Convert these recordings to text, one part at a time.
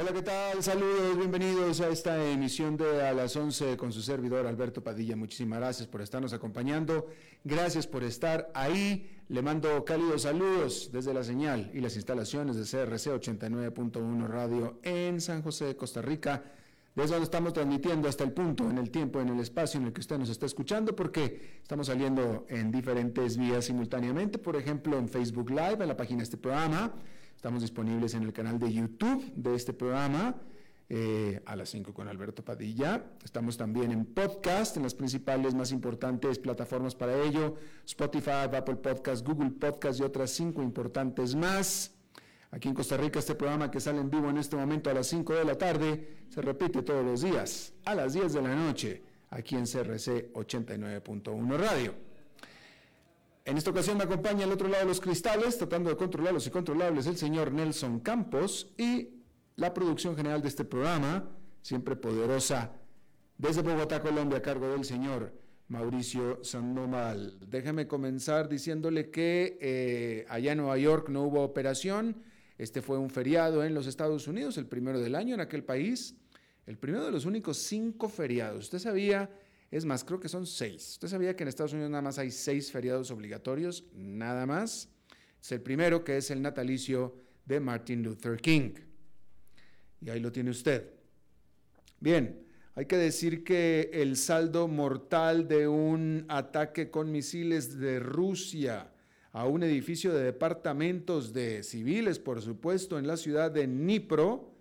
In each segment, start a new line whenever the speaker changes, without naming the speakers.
Hola, ¿qué tal? Saludos, bienvenidos a esta emisión de A las 11 con su servidor Alberto Padilla. Muchísimas gracias por estarnos acompañando. Gracias por estar ahí. Le mando cálidos saludos desde la señal y las instalaciones de CRC 89.1 Radio en San José de Costa Rica. Desde donde estamos transmitiendo hasta el punto, en el tiempo, en el espacio en el que usted nos está escuchando, porque estamos saliendo en diferentes vías simultáneamente. Por ejemplo, en Facebook Live, en la página de este programa Estamos disponibles en el canal de YouTube de este programa. Eh, a las 5 con Alberto Padilla. Estamos también en podcast, en las principales más importantes plataformas para ello, Spotify, Apple Podcast, Google Podcast y otras cinco importantes más. Aquí en Costa Rica este programa que sale en vivo en este momento a las 5 de la tarde se repite todos los días a las 10 de la noche aquí en CRC 89.1 Radio. En esta ocasión me acompaña al otro lado de los cristales, tratando de controlar los incontrolables, el señor Nelson Campos y la producción general de este programa, siempre poderosa, desde Bogotá, Colombia, a cargo del señor Mauricio Sandoval. Déjame comenzar diciéndole que eh, allá en Nueva York no hubo operación. Este fue un feriado en los Estados Unidos, el primero del año en aquel país, el primero de los únicos cinco feriados. Usted sabía es más, creo que son seis. ¿Usted sabía que en Estados Unidos nada más hay seis feriados obligatorios? Nada más. Es el primero, que es el natalicio de Martin Luther King. Y ahí lo tiene usted. Bien, hay que decir que el saldo mortal de un ataque con misiles de Rusia a un edificio de departamentos de civiles, por supuesto, en la ciudad de Dnipro,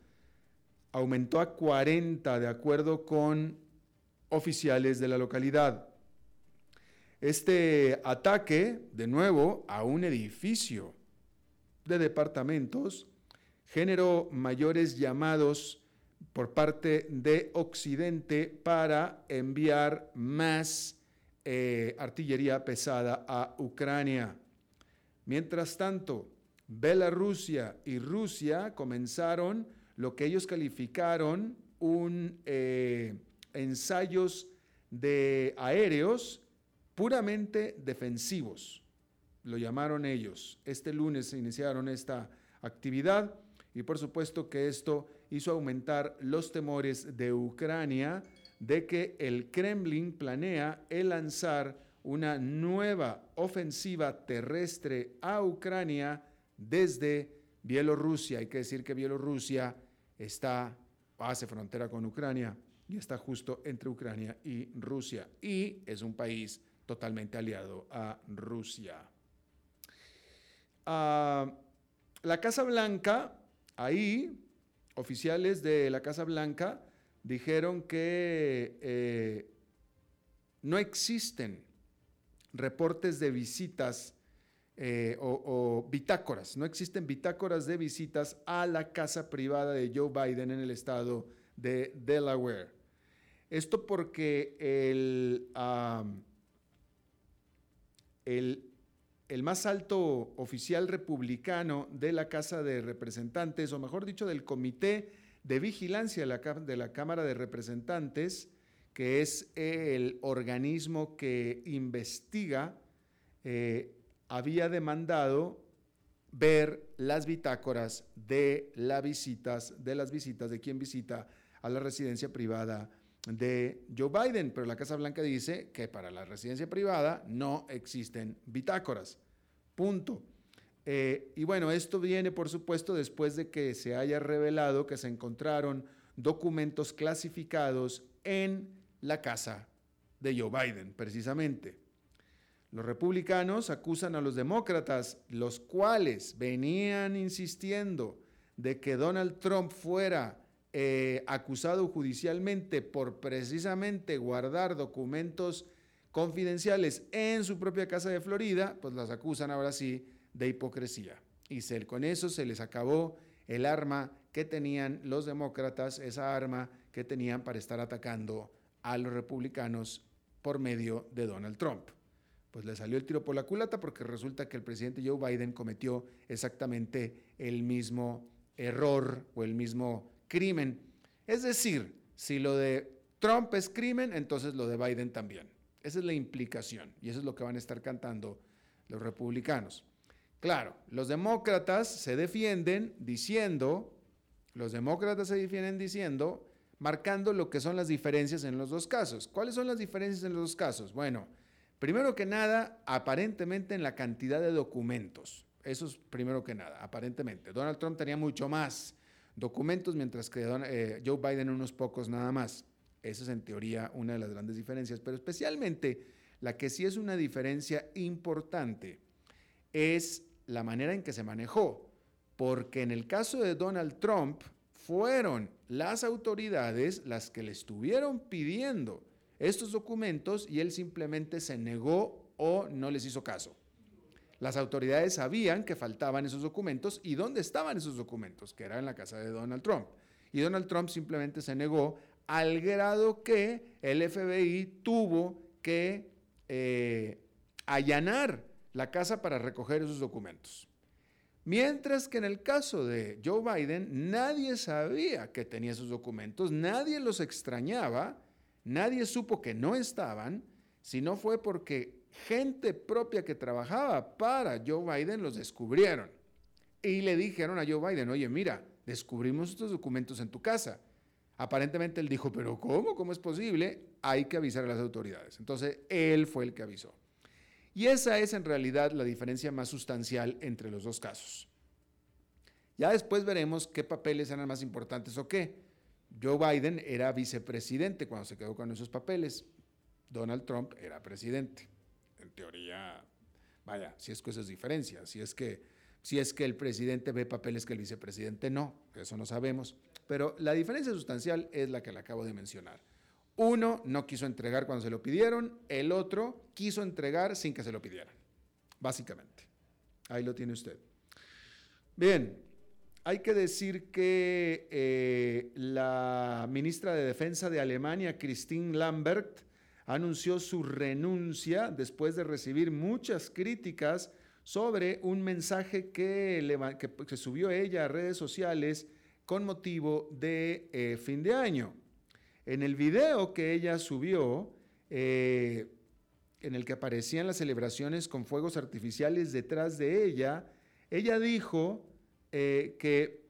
aumentó a 40 de acuerdo con oficiales de la localidad. Este ataque, de nuevo, a un edificio de departamentos, generó mayores llamados por parte de Occidente para enviar más eh, artillería pesada a Ucrania. Mientras tanto, Bielorrusia y Rusia comenzaron lo que ellos calificaron un eh, ensayos de aéreos puramente defensivos, lo llamaron ellos. Este lunes iniciaron esta actividad y por supuesto que esto hizo aumentar los temores de Ucrania de que el Kremlin planea el lanzar una nueva ofensiva terrestre a Ucrania desde Bielorrusia. Hay que decir que Bielorrusia está, hace frontera con Ucrania y está justo entre Ucrania y Rusia y es un país totalmente aliado a Rusia. Ah, la Casa Blanca, ahí, oficiales de la Casa Blanca dijeron que eh, no existen reportes de visitas eh, o, o, bitácoras, no existen bitácoras de visitas a la casa privada de Joe Biden en el estado de Delaware. Esto porque el, el, más alto oficial republicano de la Casa de Representantes, o mejor dicho, del Comité de Vigilancia de la, Cámara de Representantes, que es el organismo que investiga, eh, había demandado ver las bitácoras de las visitas, de las visitas de quien visita a la residencia privada de Joe Biden, pero la Casa Blanca dice que para la residencia privada no existen bitácoras. Punto. Eh, y bueno, esto viene, por supuesto, después de que se haya revelado que se encontraron documentos clasificados en la casa de Joe Biden, precisamente. Los republicanos acusan a los demócratas, los cuales venían insistiendo de que Donald Trump fuera eh, acusado judicialmente por precisamente guardar documentos confidenciales en su propia casa de Florida, pues las acusan ahora sí de hipocresía. Y con eso se les acabó el arma que tenían los demócratas, esa arma que tenían para estar atacando a los republicanos por medio de Donald Trump. Pues le salió el tiro por la culata porque resulta que el presidente Joe Biden cometió exactamente el mismo error o el mismo crimen. Es decir, si lo de Trump es crimen, entonces lo de Biden también. Esa es la implicación y eso es lo que van a estar cantando los republicanos. Claro, los demócratas se defienden diciendo, los demócratas se defienden diciendo, marcando lo que son las diferencias en los dos casos. ¿Cuáles son las diferencias en los dos casos? Bueno, primero que nada, aparentemente en la cantidad de documentos. Eso es primero que nada, aparentemente. Donald Trump tenía mucho más documentos, mientras que eh, Joe Biden unos pocos nada más. Esa es en teoría una de las grandes diferencias, pero especialmente la que sí es una diferencia importante es la manera en que se manejó, porque en el caso de Donald Trump fueron las autoridades las que le estuvieron pidiendo estos documentos y él simplemente se negó o no les hizo caso. Las autoridades sabían que faltaban esos documentos y dónde estaban esos documentos, que era en la casa de Donald Trump. Y Donald Trump simplemente se negó al grado que el FBI tuvo que eh, allanar la casa para recoger esos documentos. Mientras que en el caso de Joe Biden, nadie sabía que tenía esos documentos, nadie los extrañaba, nadie supo que no estaban, si no fue porque gente propia que trabajaba para Joe Biden los descubrieron. Y le dijeron a Joe Biden, oye, mira, descubrimos estos documentos en tu casa. Aparentemente él dijo, pero ¿cómo? ¿Cómo es posible? Hay que avisar a las autoridades. Entonces, él fue el que avisó. Y esa es en realidad la diferencia más sustancial entre los dos casos. Ya después veremos qué papeles eran más importantes o qué. Joe Biden era vicepresidente cuando se quedó con esos papeles. Donald Trump era presidente. En teoría, vaya, si es que esas diferencias, si es que si es que el presidente ve papeles que el vicepresidente no, eso no sabemos, pero la diferencia sustancial es la que le acabo de mencionar. Uno no quiso entregar cuando se lo pidieron, el otro quiso entregar sin que se lo pidieran, básicamente. Ahí lo tiene usted. Bien, hay que decir que eh, la ministra de Defensa de Alemania, Christine Lambert, anunció su renuncia después de recibir muchas críticas sobre un mensaje que, que, subió ella a redes sociales con motivo de eh, fin de año. En el video que ella subió, eh, en el que aparecían las celebraciones con fuegos artificiales detrás de ella, ella dijo eh, que,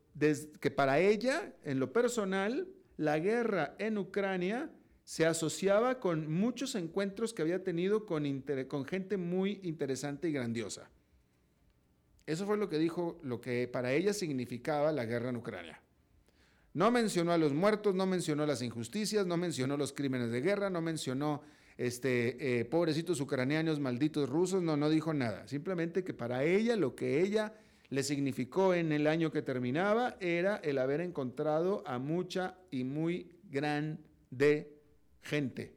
que para ella, en lo personal, la guerra en Ucrania se asociaba con muchos encuentros que había tenido con, gente muy interesante y grandiosa. Eso fue lo que dijo, lo que para ella significaba la guerra en Ucrania. No mencionó a los muertos, no mencionó las injusticias, no mencionó los crímenes de guerra, no mencionó este, eh, pobrecitos ucranianos, malditos rusos, no, no dijo nada. Simplemente que para ella lo que ella le significó en el año que terminaba era el haber encontrado a mucha y muy grande gente.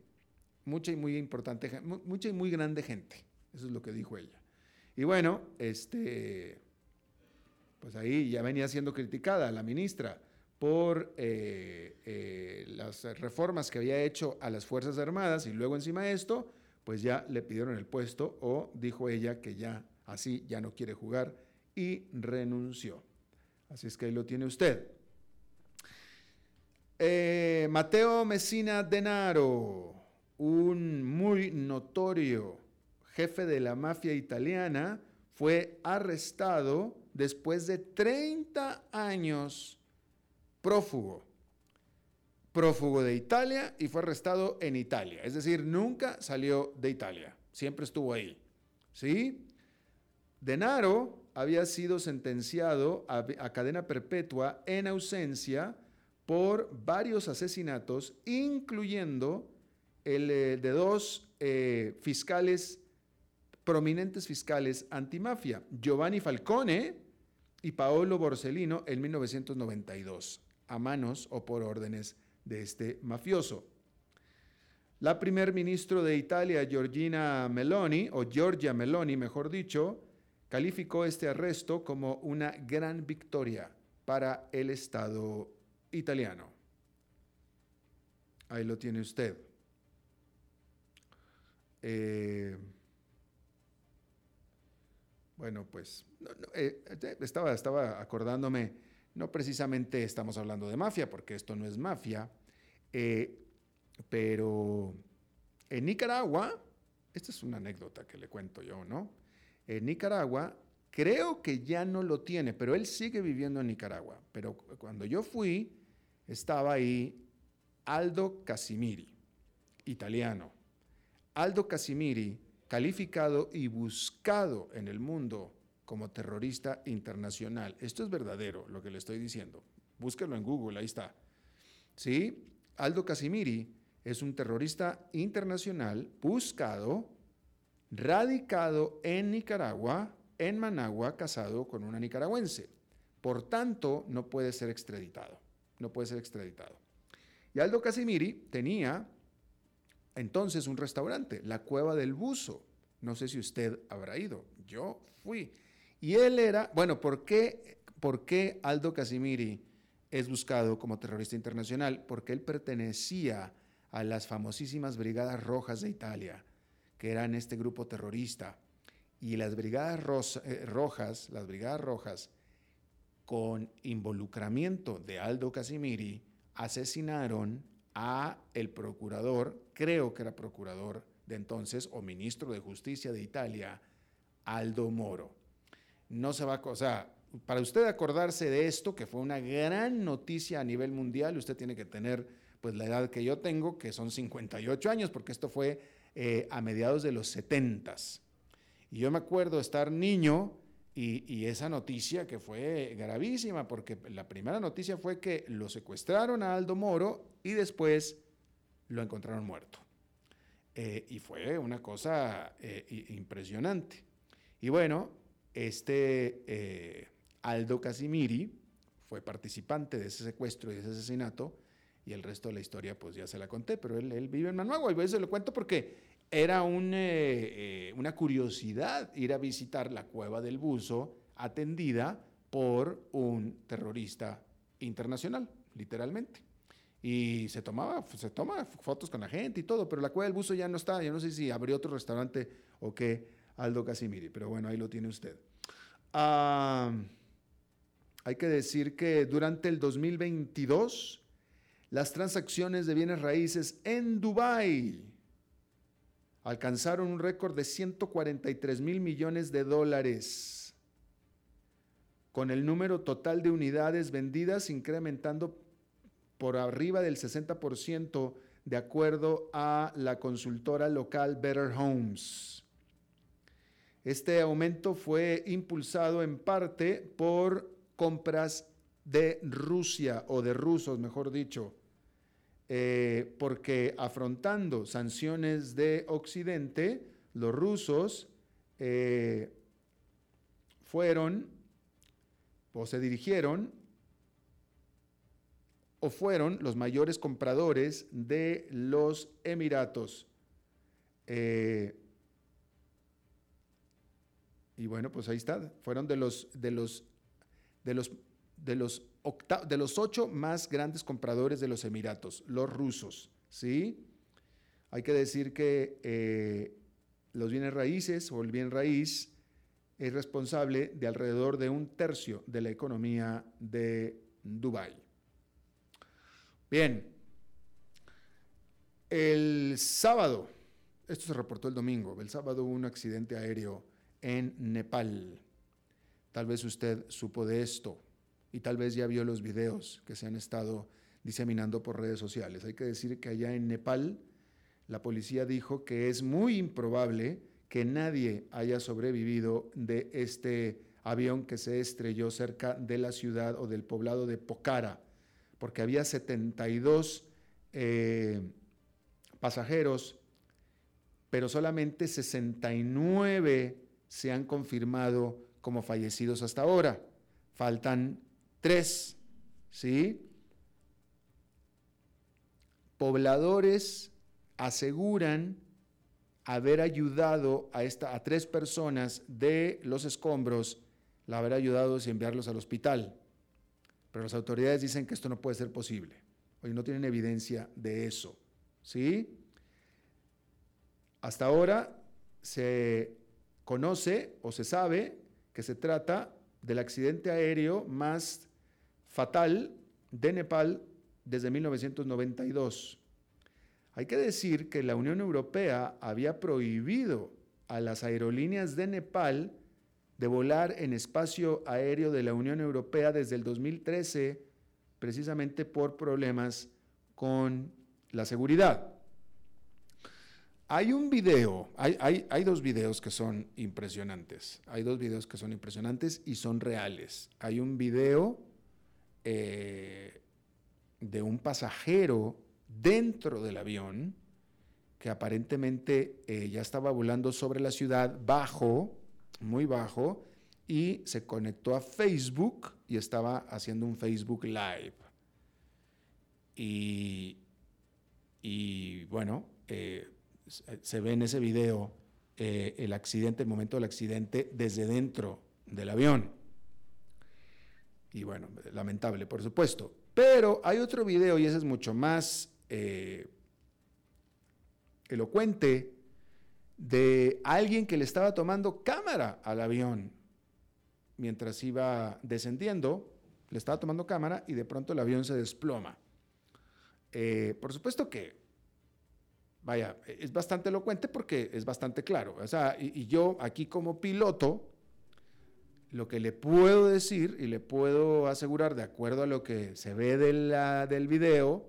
Mucha y muy importante, mucha y muy grande gente. Eso es lo que dijo ella. Y bueno, este, pues ahí ya venía siendo criticada la ministra por eh, eh, las reformas que había hecho a las Fuerzas Armadas y luego encima de esto, pues ya le pidieron el puesto o dijo ella que ya así ya no quiere jugar y renunció. Así es que ahí lo tiene usted. Eh, Mateo Messina Denaro, un muy notorio jefe de la mafia italiana, fue arrestado después de 30 años prófugo, prófugo de Italia y fue arrestado en Italia. Es decir, nunca salió de Italia, siempre estuvo ahí. ¿Sí? Denaro había sido sentenciado a, cadena perpetua en ausencia por varios asesinatos, incluyendo el eh, de dos eh, fiscales, prominentes fiscales antimafia, Giovanni Falcone y Paolo Borsellino, en 1992 a manos o por órdenes de este mafioso. La primer ministro de Italia, Giorgina Meloni, o Giorgia Meloni, mejor dicho, calificó este arresto como una gran victoria para el Estado italiano. Ahí lo tiene usted. Eh, bueno, pues eh, estaba, estaba acordándome, no precisamente estamos hablando de mafia, porque esto no es mafia, eh, pero en Nicaragua, esta es una anécdota que le cuento yo, ¿no? En Nicaragua, creo que ya no lo tiene, pero él sigue viviendo en Nicaragua. Pero cuando yo fui, estaba ahí Aldo Casimiri, italiano. Aldo Casimiri, calificado y buscado en el mundo como terrorista internacional. Esto es verdadero, lo que le estoy diciendo. Búsquelo en Google, ahí está. ¿Sí? Aldo Casimiri es un terrorista internacional buscado, radicado en Nicaragua, en Managua, casado con una nicaragüense. Por tanto, no puede ser extraditado. No puede ser extraditado. Y Aldo Casimiri tenía entonces un restaurante, la Cueva del Buzo. No sé si usted habrá ido. Yo fui. Y él era, bueno, ¿por qué, por qué Aldo Casimiri es buscado como terrorista internacional? Porque él pertenecía a las famosísimas Brigadas Rojas de Italia, que eran este grupo terrorista. Y las Brigadas eh, Rojas, las Brigadas Rojas, con involucramiento de Aldo Casimiri, asesinaron a el procurador, creo que era procurador de entonces, o ministro de Justicia de Italia, Aldo Moro. No se va a, o sea, para usted acordarse de esto, que fue una gran noticia a nivel mundial, usted tiene que tener pues la edad que yo tengo, que son 58 años, porque esto fue eh, a mediados de los 70. Y yo me acuerdo estar niño y, esa noticia que fue gravísima, porque la primera noticia fue que lo secuestraron a Aldo Moro y después lo encontraron muerto. Eh, y fue una cosa eh, impresionante. Y bueno, este Aldo Casimiri fue participante de ese secuestro y de ese asesinato y el resto de la historia pues ya se la conté, pero él, vive en Managua y veces lo cuento porque era eh, eh, una curiosidad ir a visitar la cueva del buzo atendida por un terrorista internacional, literalmente. Y se tomaba, se toma fotos con la gente y todo, pero la cueva del buzo ya no está, yo no sé si abrió otro restaurante o qué, Aldo Casimiri, pero bueno, ahí lo tiene usted. hay que decir que durante el 2022 las transacciones de bienes raíces en Dubái alcanzaron un récord de 143 mil millones de dólares, con el número total de unidades vendidas incrementando por arriba del 60% de acuerdo a la consultora local Better Homes. Este aumento fue impulsado en parte por compras de Rusia o de rusos, mejor dicho, eh, porque afrontando sanciones de Occidente, los rusos eh, fueron o se dirigieron o fueron los mayores compradores de los Emiratos. Eh, y bueno, pues ahí está. Fueron de los, de los, de los, de los de los ocho más grandes compradores de los Emiratos, los rusos, ¿sí? Hay que decir que eh, los bienes raíces o el bien raíz es responsable de alrededor de un tercio de la economía de Dubái. Bien, el sábado, esto se reportó el domingo, el sábado hubo un accidente aéreo en Nepal. Tal vez usted supo de esto y tal vez ya vio los videos que se han estado diseminando por redes sociales. Hay que decir que allá en Nepal la policía dijo que es muy improbable que nadie haya sobrevivido de este avión que se estrelló cerca de la ciudad o del poblado de Pokhara, porque había 72 eh, pasajeros, pero solamente 69 se han confirmado como fallecidos hasta ahora. Faltan Tres, ¿sí? Pobladores aseguran haber ayudado a, esta, a tres personas de los escombros, la haber ayudado a enviarlos al hospital. Pero las autoridades dicen que esto no puede ser posible. Hoy no tienen evidencia de eso. ¿Sí? Hasta ahora se conoce o se sabe que se trata del accidente aéreo más fatal de Nepal desde 1992. Hay que decir que la Unión Europea había prohibido a las aerolíneas de Nepal de volar en espacio aéreo de la Unión Europea desde el 2013, precisamente por problemas con la seguridad. Hay un video, hay, hay, dos videos que son impresionantes. Hay dos videos que son impresionantes y son reales. Hay un video eh, de un pasajero dentro del avión que aparentemente eh, ya estaba volando sobre la ciudad bajo, muy bajo, y se conectó a Facebook y estaba haciendo un Facebook Live. Y, y bueno, eh, se ve en ese video el accidente, el momento del accidente desde dentro del avión. Y bueno, lamentable, por supuesto. Pero hay otro video y ese es mucho más eh, elocuente de alguien que le estaba tomando cámara al avión mientras iba descendiendo, le estaba tomando cámara y de pronto el avión se desploma. Eh, por supuesto que vaya, es bastante elocuente porque es bastante claro. O sea, y, yo aquí como piloto, lo que le puedo decir y le puedo asegurar de acuerdo a lo que se ve del video,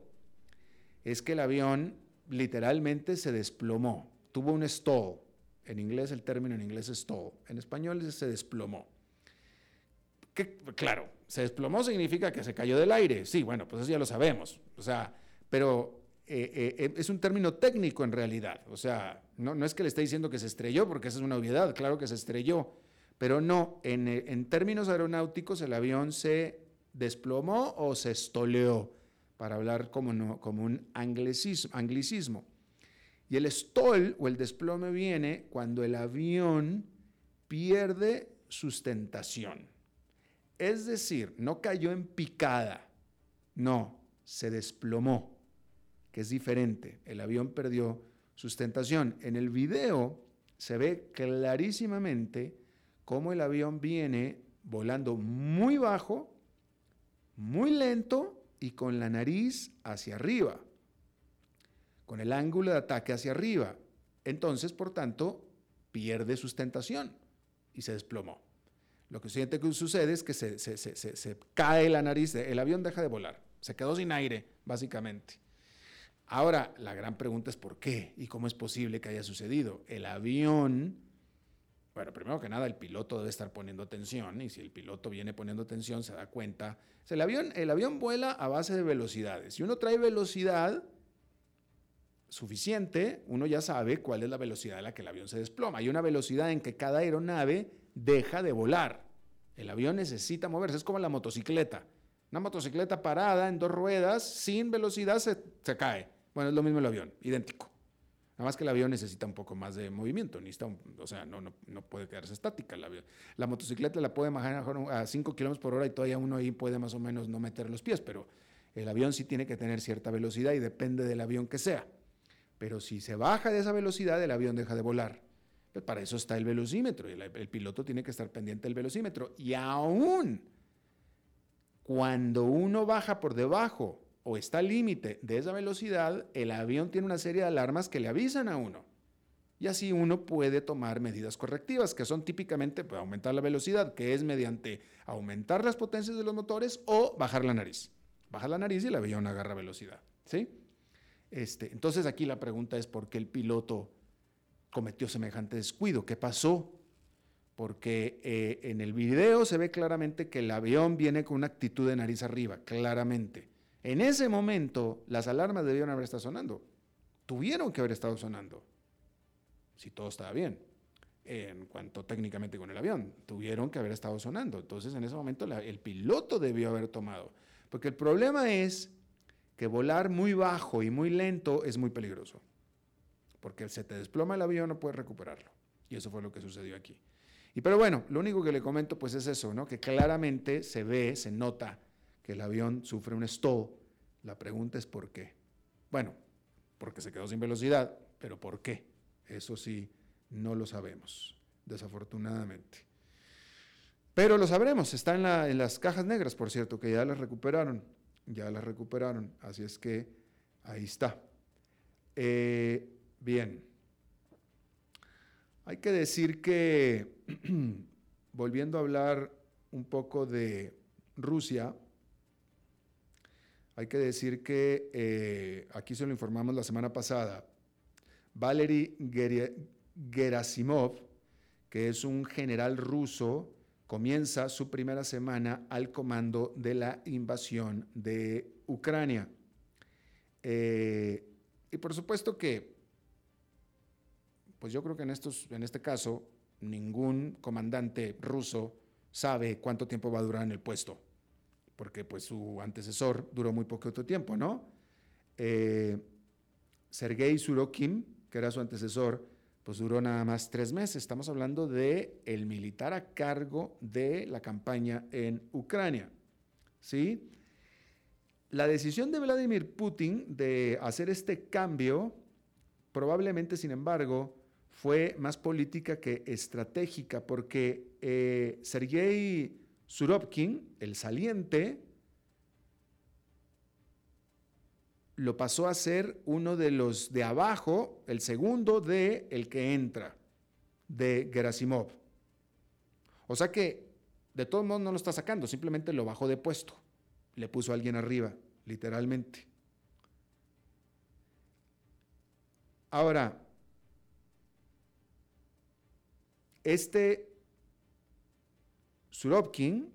es que el avión literalmente se desplomó, tuvo un stall. En inglés el término en inglés es stall, en español se desplomó. Que, claro, se desplomó significa que se cayó del aire. Sí, bueno, pues eso ya lo sabemos. O sea, pero eh, eh, es un término técnico en realidad. O sea, no, no, es que le esté diciendo que se estrelló, porque esa es una obviedad, claro que se estrelló, pero no, en, en términos aeronáuticos el avión se desplomó o se estoleó, para hablar como, no, como un anglicismo, anglicismo. Y el stall o el desplome viene cuando el avión pierde sustentación. Es decir, no cayó en picada, no, se desplomó que es diferente. El avión perdió sustentación. En el video se ve clarísimamente cómo el avión viene volando muy bajo, muy lento y con la nariz hacia arriba, con el ángulo de ataque hacia arriba. Entonces, por tanto, pierde sustentación y se desplomó. Lo que sucede es que se, se cae la nariz, el avión deja de volar, se quedó sin aire, básicamente. Ahora, la gran pregunta es por qué y cómo es posible que haya sucedido. El avión, bueno, primero que nada, el piloto debe estar poniendo atención y si el piloto viene poniendo atención se da cuenta. el, avión, el avión vuela a base de velocidades. Si uno trae velocidad suficiente, uno ya sabe cuál es la velocidad a la que el avión se desploma. Hay una velocidad en que cada aeronave deja de volar. El avión necesita moverse, es como la motocicleta. Una motocicleta parada en dos ruedas, sin velocidad, se, se cae. Bueno, es lo mismo el avión, idéntico. Nada más que el avión necesita un poco más de movimiento, necesita o sea, no, no, no, puede quedarse estática avión. La motocicleta la puede manejar a 5 kilómetros por hora y todavía uno ahí puede más o menos no meter los pies, pero el avión sí tiene que tener cierta velocidad y depende del avión que sea. Pero si se baja de esa velocidad, el avión deja de volar. Pues para eso está el velocímetro y el piloto tiene que estar pendiente del velocímetro. Y aún cuando uno baja por debajo o está al límite de esa velocidad, el avión tiene una serie de alarmas que le avisan a uno. Y así uno puede tomar medidas correctivas, que son típicamente pues, aumentar la velocidad, que es mediante aumentar las potencias de los motores o bajar la nariz. Baja la nariz y el avión agarra velocidad. ¿sí? Este, entonces aquí la pregunta es por qué el piloto cometió semejante descuido. ¿Qué pasó? Porque eh, en el video se ve claramente que el avión viene con una actitud de nariz arriba, claramente. En ese momento, las alarmas debieron haber estado sonando. Tuvieron que haber estado sonando. Si todo estaba bien. En cuanto técnicamente con el avión, tuvieron que haber estado sonando. Entonces, en ese momento, el piloto debió haber tomado. Porque el problema es que volar muy bajo y muy lento es muy peligroso. porque se te desploma el avión no puedes recuperarlo. Y eso fue lo que sucedió aquí. Y pero bueno, lo único que le comento pues es eso, ¿no? Que claramente se ve, se nota que el avión sufre un stall. La pregunta es por qué. Bueno, porque se quedó sin velocidad, pero ¿por qué? Eso sí, no lo sabemos, desafortunadamente. Pero lo sabremos, está en, en las cajas negras, por cierto, que ya las recuperaron, ya las recuperaron, así es que ahí está. Eh, bien, hay que decir que, volviendo a hablar un poco de Rusia, hay que decir que, eh, aquí se lo informamos la semana pasada, Valery Gerasimov, que es un general ruso, comienza su primera semana al comando de la invasión de Ucrania. Eh, y por supuesto que, pues yo creo que en, estos, en este caso, ningún comandante ruso sabe cuánto tiempo va a durar en el puesto, porque pues su antecesor duró muy poco tiempo, ¿no? Eh, Sergei Surokin, que era su antecesor, pues duró nada más tres meses. Estamos hablando de el militar a cargo de la campaña en Ucrania, ¿sí? La decisión de Vladimir Putin de hacer este cambio probablemente, sin embargo, fue más política que estratégica, porque eh, Sergei Surovkin, el saliente, lo pasó a ser uno de los de abajo, el segundo de el que entra, de Gerasimov. O sea que, de todos modos, no lo está sacando, simplemente lo bajó de puesto le puso a alguien arriba, literalmente. Ahora, este Surovkin,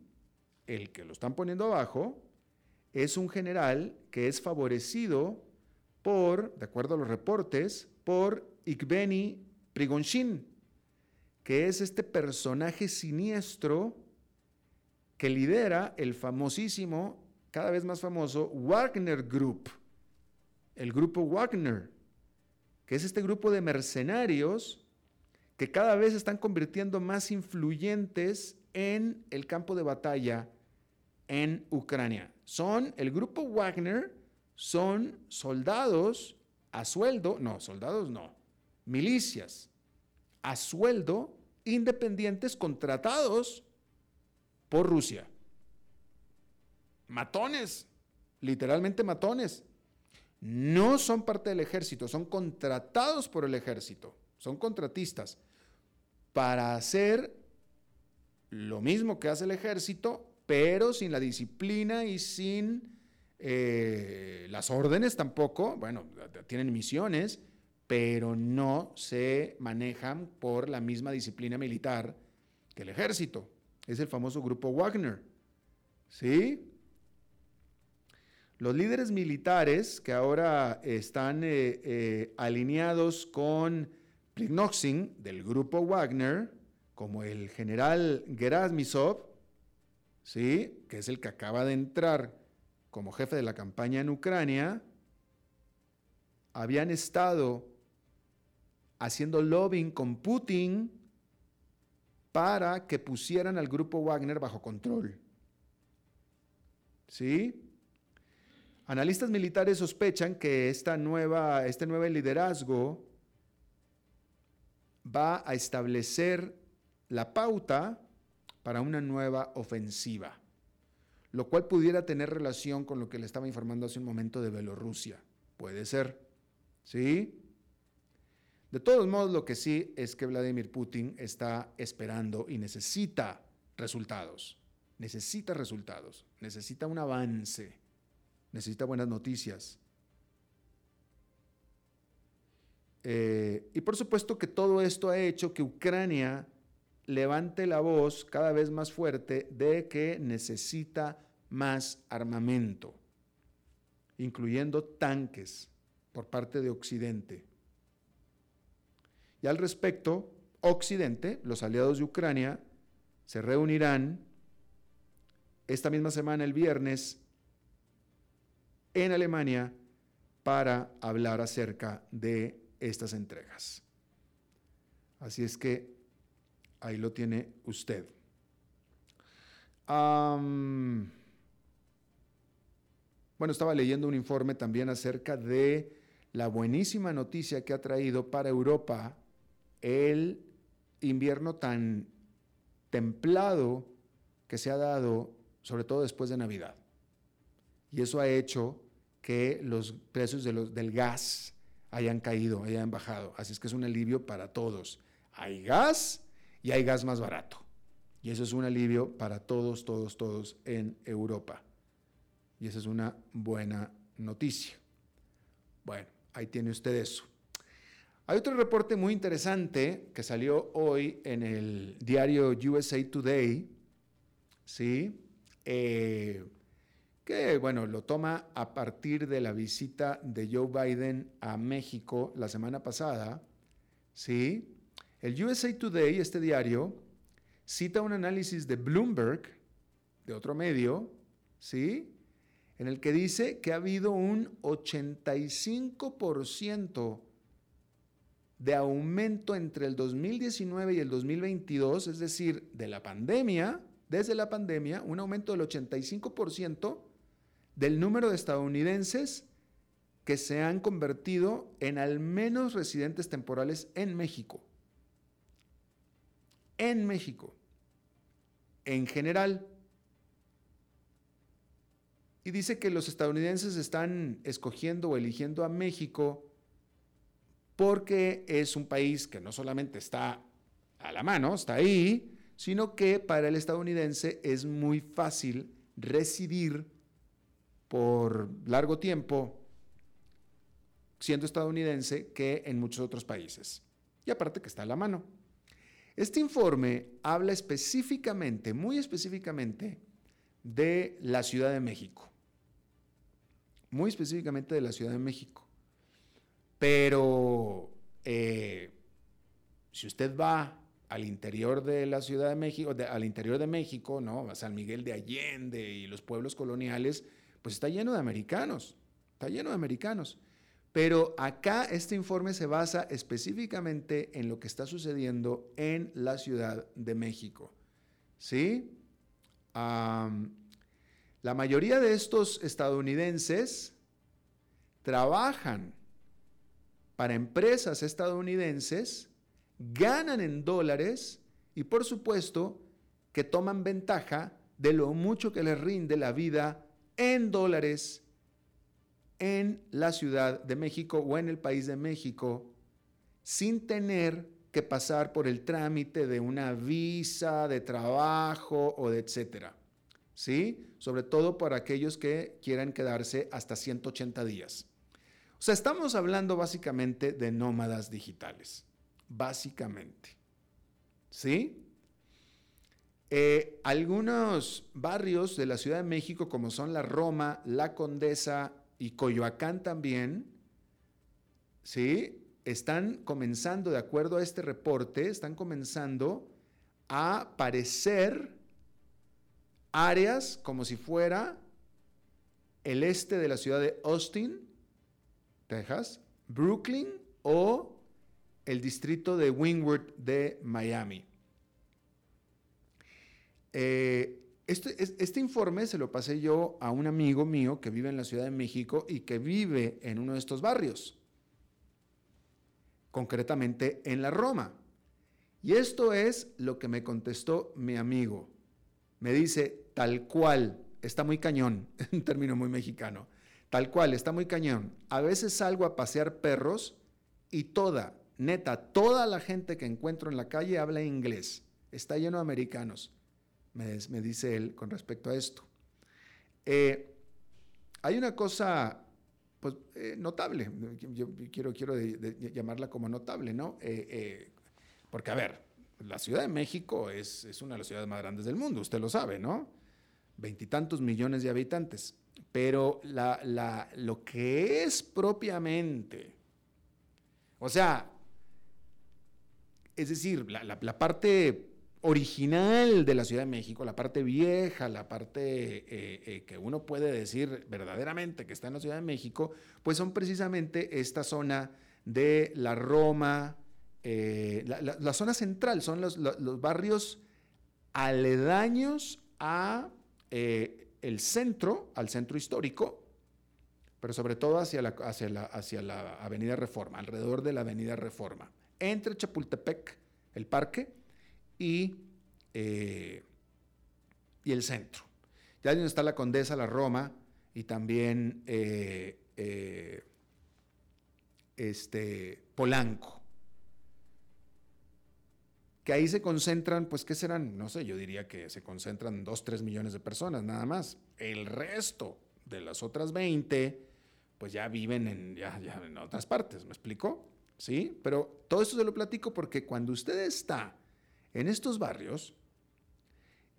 el que lo están poniendo abajo, es un general que es favorecido por, de acuerdo a los reportes, por Ikbeni Prigonshin, que es este personaje siniestro que lidera el famosísimo cada vez más famoso Wagner Group, el grupo Wagner, que es este grupo de mercenarios que cada vez están convirtiendo más influyentes en el campo de batalla en Ucrania. Son, el grupo Wagner son soldados a sueldo, no, soldados no, milicias a sueldo independientes contratados por Rusia matones, literalmente matones. No son parte del ejército, son contratados por el ejército, son contratistas para hacer lo mismo que hace el ejército, pero sin la disciplina y sin eh, las órdenes tampoco. Bueno, tienen misiones, pero no se manejan por la misma disciplina militar que el ejército. Es el famoso grupo Wagner. ¿Sí? Los líderes militares que ahora están eh, eh, alineados con Prignoxin del grupo Wagner, como el general Gerasimov, ¿sí? que es el que acaba de entrar como jefe de la campaña en Ucrania, habían estado haciendo lobbying con Putin para que pusieran al grupo Wagner bajo control. ¿Sí? Analistas militares sospechan que esta nueva, este nuevo liderazgo va a establecer la pauta para una nueva ofensiva, lo cual pudiera tener relación con lo que le estaba informando hace un momento de Bielorrusia. Puede ser, ¿sí? De todos modos, lo que sí es que Vladimir Putin está esperando y necesita resultados, necesita resultados, necesita un avance necesita buenas noticias. Eh, y por supuesto que todo esto ha hecho que Ucrania levante la voz cada vez más fuerte de que necesita más armamento, incluyendo tanques por parte de Occidente. Y al respecto, Occidente, los aliados de Ucrania, se reunirán esta misma semana, el viernes, en Alemania para hablar acerca de estas entregas. Así es que ahí lo tiene usted. bueno, estaba leyendo un informe también acerca de la buenísima noticia que ha traído para Europa el invierno tan templado que se ha dado, sobre todo después de Navidad. Y eso ha hecho que los precios del gas hayan caído, hayan bajado. Así es que es un alivio para todos. Hay gas y hay gas más barato. Y eso es un alivio para todos, todos, todos en Europa. Y esa es una buena noticia. Bueno, ahí tiene usted eso. Hay otro reporte muy interesante que salió hoy en el diario USA Today, ¿sí? Eh, que bueno, lo toma a partir de la visita de Joe Biden a México la semana pasada, ¿sí? El USA Today, este diario, cita un análisis de Bloomberg, de otro medio, ¿sí? En el que dice que ha habido un 85% de aumento entre el 2019 y el 2022, es decir, de la pandemia, desde la pandemia, un aumento del 85% del número de estadounidenses que se han convertido en al menos residentes temporales en México. En México. En general. Y dice que los estadounidenses están escogiendo o eligiendo a México porque es un país que no solamente está a la mano, está ahí, sino que para el estadounidense es muy fácil residir por largo tiempo siendo estadounidense que en muchos otros países. Y aparte que está a la mano. Este informe habla específicamente, muy específicamente, de la Ciudad de México. Muy específicamente de la Ciudad de México. Pero eh, si usted va al interior de la Ciudad de México, al interior de México, ¿no? A San Miguel de Allende y los pueblos coloniales, pues está lleno de americanos, está lleno de americanos. Pero acá este informe se basa específicamente en lo que está sucediendo en la Ciudad de México. ¿Sí? la mayoría de estos estadounidenses trabajan para empresas estadounidenses, ganan en dólares y por supuesto que toman ventaja de lo mucho que les rinde la vida en dólares en la Ciudad de México o en el país de México sin tener que pasar por el trámite de una visa de trabajo o de etcétera. ¿Sí? Sobre todo para aquellos que quieran quedarse hasta 180 días. O sea, estamos hablando básicamente de nómadas digitales. Básicamente. ¿Sí? Eh, algunos barrios de la Ciudad de México, como son la Roma, la Condesa y Coyoacán también, ¿sí? están comenzando, de acuerdo a este reporte, están comenzando a parecer áreas como si fuera el este de la ciudad de Austin, Texas, Brooklyn o el distrito de Windward de Miami. Eh, este, este, informe se lo pasé yo a un amigo mío que vive en la Ciudad de México y que vive en uno de estos barrios, concretamente en la Roma. Y esto es lo que me contestó mi amigo. Me dice, tal cual, está muy cañón, un término muy mexicano, tal cual, está muy cañón. A veces salgo a pasear perros y toda, neta, toda la gente que encuentro en la calle habla inglés. Está lleno de americanos me, dice él con respecto a esto. Eh, hay una cosa pues, eh, notable, yo quiero, llamarla como notable, ¿no? Eh, porque, a ver, la Ciudad de México es, es, una de las ciudades más grandes del mundo, usted lo sabe, ¿no? Veintitantos millones de habitantes. Pero la, la, lo que es propiamente, o sea, es decir, la, la parte original de la Ciudad de México, la parte vieja, la parte eh, eh, que uno puede decir verdaderamente que está en la Ciudad de México, pues son precisamente esta zona de la Roma, eh, la, zona central, son los, barrios aledaños a el centro, al centro histórico, pero sobre todo hacia la, hacia, la, hacia la Avenida Reforma, alrededor de la Avenida Reforma, entre Chapultepec, el parque, y, eh, y el centro. Ya donde está la Condesa, la Roma, y también este, Polanco que ahí se concentran, pues, ¿qué serán? No sé, yo diría que se concentran 2, 3 millones de personas, nada más. El resto de las otras 20, pues ya viven en, ya, en otras partes, ¿me explico? ¿Sí? Pero todo esto se lo platico porque cuando usted está en estos barrios,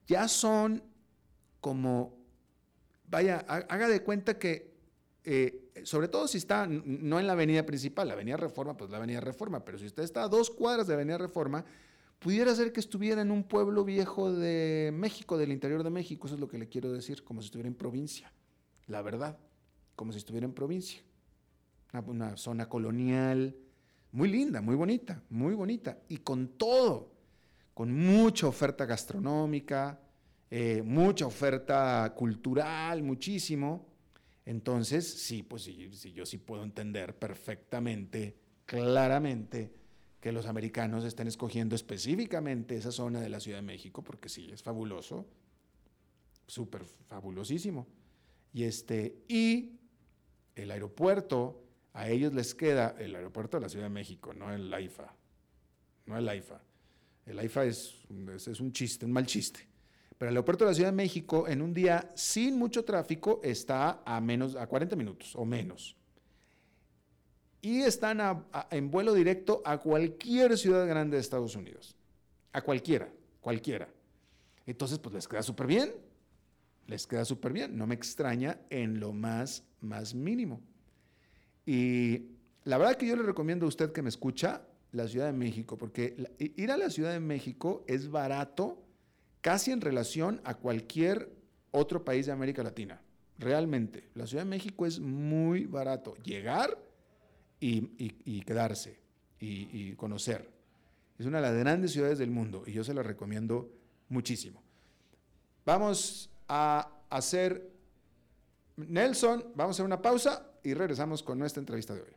ya son como, vaya, haga de cuenta que, eh, sobre todo si está no en la avenida principal, la avenida Reforma, pues la avenida Reforma, pero si usted está a dos cuadras de avenida Reforma, pudiera ser que estuviera en un pueblo viejo de México, del interior de México, eso es lo que le quiero decir, como si estuviera en provincia, la verdad, como si estuviera en provincia. Una, zona colonial muy linda, muy bonita, muy bonita, y con todo, con mucha oferta gastronómica, eh, mucha oferta cultural, muchísimo. Entonces, sí, pues sí, sí, yo sí puedo entender perfectamente, claramente, que los americanos estén escogiendo específicamente esa zona de la Ciudad de México, porque sí, es fabuloso, súper fabulosísimo. Y, este, y el aeropuerto, a ellos les queda el aeropuerto de la Ciudad de México, no el AIFA, no el AIFA. El AIFA es, es, un chiste, un mal chiste. Pero el aeropuerto de la Ciudad de México, en un día sin mucho tráfico, está a menos, a 40 minutos o menos y están en vuelo directo a cualquier ciudad grande de Estados Unidos. A cualquiera, cualquiera. Entonces, pues les queda súper bien. Les queda súper bien. No me extraña en lo más, más mínimo. Y la verdad que yo le recomiendo a usted que me escucha la Ciudad de México, porque ir a la Ciudad de México es barato casi en relación a cualquier otro país de América Latina. Realmente, la Ciudad de México es muy barato. Llegar y, quedarse y, conocer. Es una de las grandes ciudades del mundo y yo se la recomiendo muchísimo. Vamos a hacer, Nelson, vamos a hacer una pausa y regresamos con nuestra entrevista de hoy.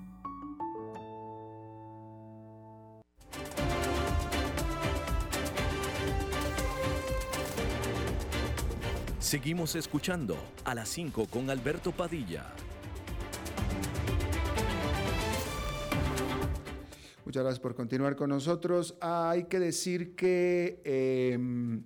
Seguimos escuchando a las 5 con Alberto Padilla.
Muchas gracias por continuar con nosotros. hay que decir que em,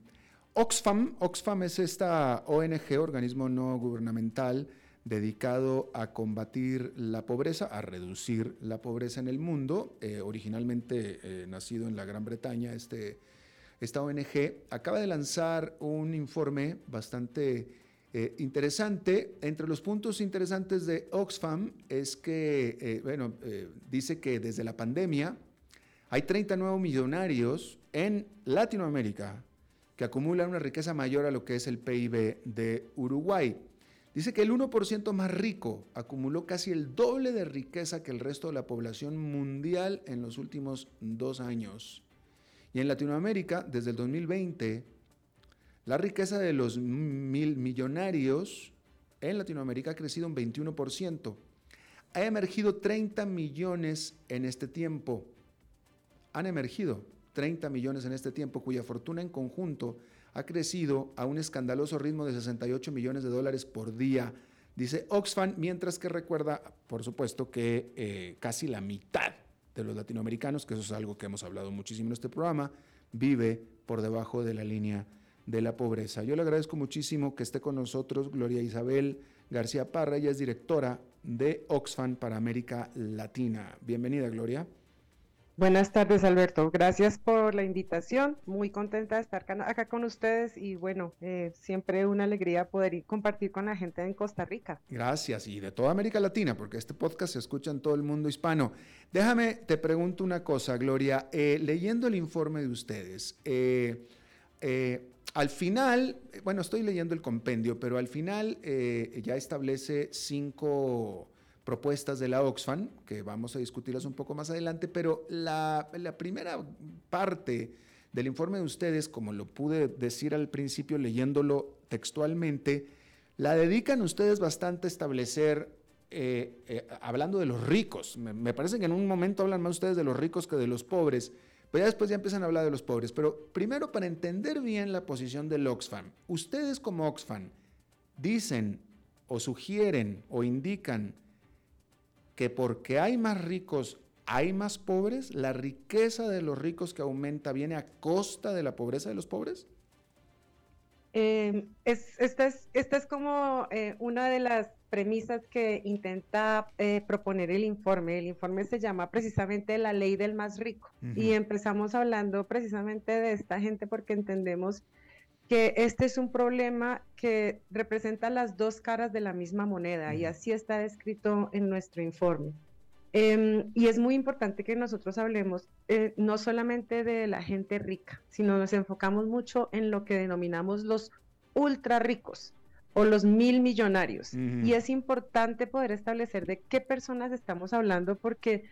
Oxfam, Oxfam es esta ONG, organismo no gubernamental, dedicado a combatir la pobreza, a reducir la pobreza en el mundo, eh, originalmente eh, nacido en la Gran Bretaña, este esta ONG acaba de lanzar un informe bastante eh, interesante. Entre los puntos interesantes de Oxfam es que, eh, bueno, eh, dice que desde la pandemia hay 30 nuevos millonarios en Latinoamérica que acumulan una riqueza mayor a lo que es el PIB de Uruguay. Dice que el 1% más rico acumuló casi el doble de riqueza que el resto de la población mundial en los últimos dos años. Y en Latinoamérica, desde el 2020, la riqueza de los mil millonarios en Latinoamérica ha crecido un 21%. Ha emergido 30 millones en este tiempo. Han emergido 30 millones en este tiempo, cuya fortuna en conjunto ha crecido a un escandaloso ritmo de 68 millones de dólares por día, dice Oxfam, mientras que recuerda, por supuesto, que eh, casi la mitad de los latinoamericanos, que eso es algo que hemos hablado muchísimo en este programa, vive por debajo de la línea de la pobreza. Yo le agradezco muchísimo que esté con nosotros Gloria Isabel García Parra, ella es directora de Oxfam para América Latina. Bienvenida, Gloria.
Buenas tardes, Alberto. Gracias por la invitación. Muy contenta de estar acá con ustedes y bueno, eh, siempre una alegría poder compartir con la gente en Costa Rica.
Gracias y de toda América Latina, porque este podcast se escucha en todo el mundo hispano. Déjame, te pregunto una cosa, Gloria. Eh, leyendo el informe de ustedes, eh, al final, bueno, estoy leyendo el compendio, pero al final ya establece cinco propuestas de la Oxfam, que vamos a discutirlas un poco más adelante, pero la, primera parte del informe de ustedes, como lo pude decir al principio leyéndolo textualmente, la dedican ustedes bastante a establecer, eh, eh, hablando de los ricos, me, parece que en un momento hablan más ustedes de los ricos que de los pobres, pero ya después ya empiezan a hablar de los pobres, pero primero para entender bien la posición del Oxfam, ustedes como Oxfam dicen o sugieren o indican que porque hay más ricos hay más pobres? ¿La riqueza de los ricos que aumenta viene a costa de la pobreza de los pobres?
Eh, esta, es, esta es como eh, una de las premisas que intenta eh, proponer el informe. El informe se llama precisamente la ley del más rico. Y empezamos hablando precisamente de esta gente porque entendemos que este es un problema que representa las dos caras de la misma moneda y así está descrito en nuestro informe. Em, y es muy importante que nosotros hablemos eh, no solamente de la gente rica, sino nos enfocamos mucho en lo que denominamos los ultra ricos o los mil millonarios. Y es importante poder establecer de qué personas estamos hablando porque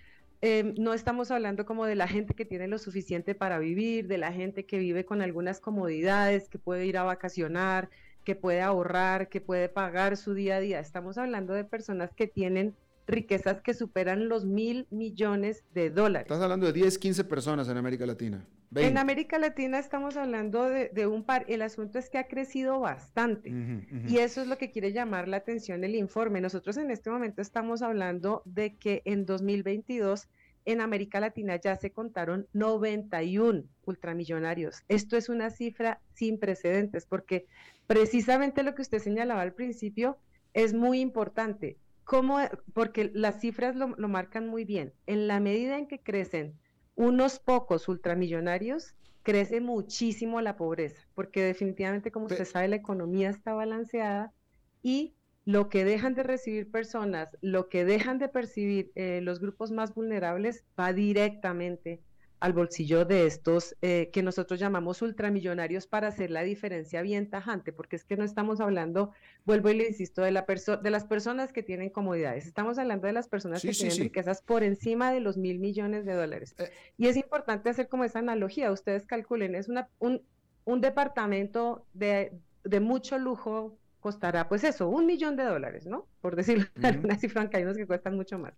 Em, no estamos hablando como de la gente que tiene lo suficiente para vivir, de la gente que vive con algunas comodidades, que puede ir a vacacionar, que puede ahorrar, que puede pagar su día a día. Estamos hablando de personas que tienen riquezas que superan los mil millones de dólares.
Estás hablando de 10, 15 personas en América Latina.
En América Latina estamos hablando de, un par, el asunto es que ha crecido bastante y eso es lo que quiere llamar la atención el informe. Nosotros en este momento estamos hablando de que en 2022 en América Latina ya se contaron 91 ultramillonarios. Esto es una cifra sin precedentes porque precisamente lo que usted señalaba al principio es muy importante. ¿Cómo? Porque las cifras lo, lo marcan muy bien. En la medida en que crecen unos pocos ultramillonarios, crece muchísimo la pobreza, porque definitivamente, como usted sabe, la economía está balanceada y lo que dejan de recibir personas, lo que dejan de percibir eh, los grupos más vulnerables va directamente al bolsillo de estos eh, que nosotros llamamos ultramillonarios para hacer la diferencia bien tajante, porque es que no estamos hablando, vuelvo y le insisto, de, la de las personas que tienen comodidades, estamos hablando de las personas que tienen riquezas por encima de los mil millones de dólares. Eh. y es importante hacer como esa analogía, ustedes calculen, es una, un, un departamento de, de mucho lujo costará, pues eso, un millón de dólares, ¿no? Por decirlo, una cifra, aunque hay unos que cuestan mucho más.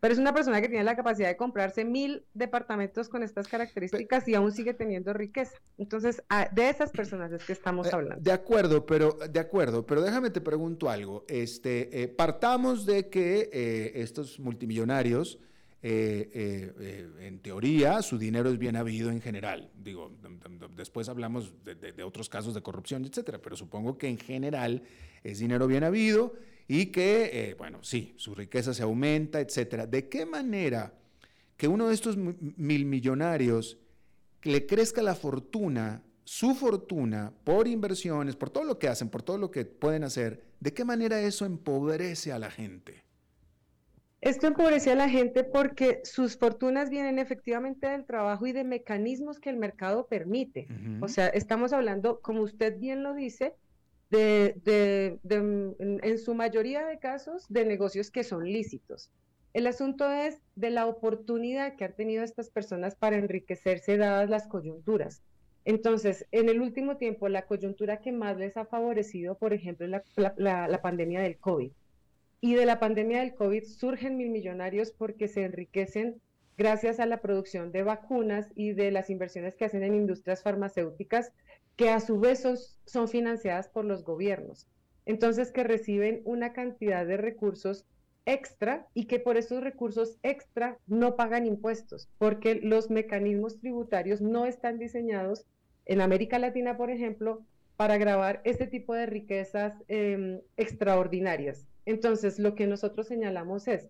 Pero es una persona que tiene la capacidad de comprarse mil departamentos con estas características y aún sigue teniendo riqueza. Entonces, de esas personas es que estamos eh, hablando.
De acuerdo, pero de acuerdo, pero déjame te pregunto algo. Este, eh, partamos de que eh, estos multimillonarios, en teoría, su dinero es bien habido en general. Digo, después hablamos de, de otros casos de corrupción, etcétera, pero supongo que en general es dinero bien habido y que, eh, bueno, sí, su riqueza se aumenta, etcétera. ¿De qué manera que uno de estos mil millonarios le crezca la fortuna, su fortuna, por inversiones, por todo lo que hacen, por todo lo que pueden hacer, de qué manera eso empobrece a la gente?
Esto empobrece a la gente porque sus fortunas vienen efectivamente del trabajo y de mecanismos que el mercado permite. O sea, estamos hablando, como usted bien lo dice, de, en, su mayoría de casos, de negocios que son lícitos. El asunto es de la oportunidad que han tenido estas personas para enriquecerse dadas las coyunturas. Entonces, en el último tiempo, la coyuntura que más les ha favorecido, por ejemplo, es la, la pandemia del COVID. Y de la pandemia del COVID surgen mil millonarios porque se enriquecen gracias a la producción de vacunas y de las inversiones que hacen en industrias farmacéuticas que a su vez son, financiadas por los gobiernos. Entonces, que reciben una cantidad de recursos extra y que por esos recursos extra no pagan impuestos, porque los mecanismos tributarios no están diseñados en América Latina, por ejemplo, para grabar este tipo de riquezas em, extraordinarias. Entonces, lo que nosotros señalamos es,